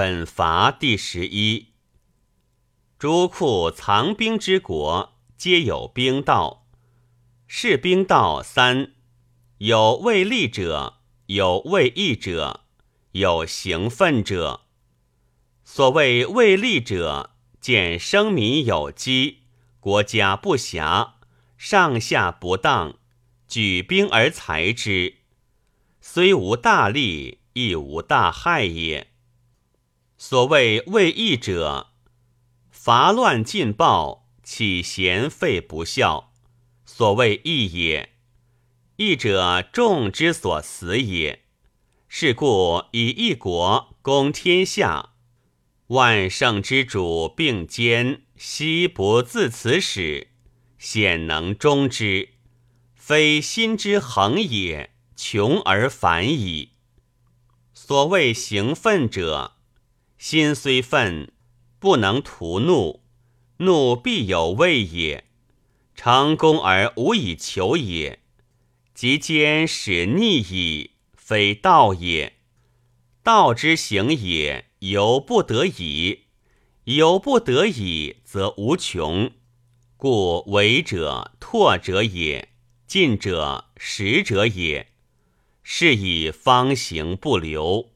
本伐第十一。诸库藏兵之国，皆有兵道。是兵道三：有为利者，有为义者，有行奋者。所谓为利者，见生民有饥，国家不暇，上下不当，举兵而裁之，虽无大利，亦无大害也。所谓为义者，伐乱尽暴，岂贤废不孝？所谓义也。义者，众之所死也。是故以一国攻天下，万圣之主并兼，悉不自此始，显能终之，非心之恒也，穷而反矣。所谓行愤者。心虽愤，不能图怒，怒必有畏也。成功而无以求也，即兼使逆矣，非道也。道之行也，由不得已；由不得已，则无穷。故为者拓者也，进者实者也。是以方行不流。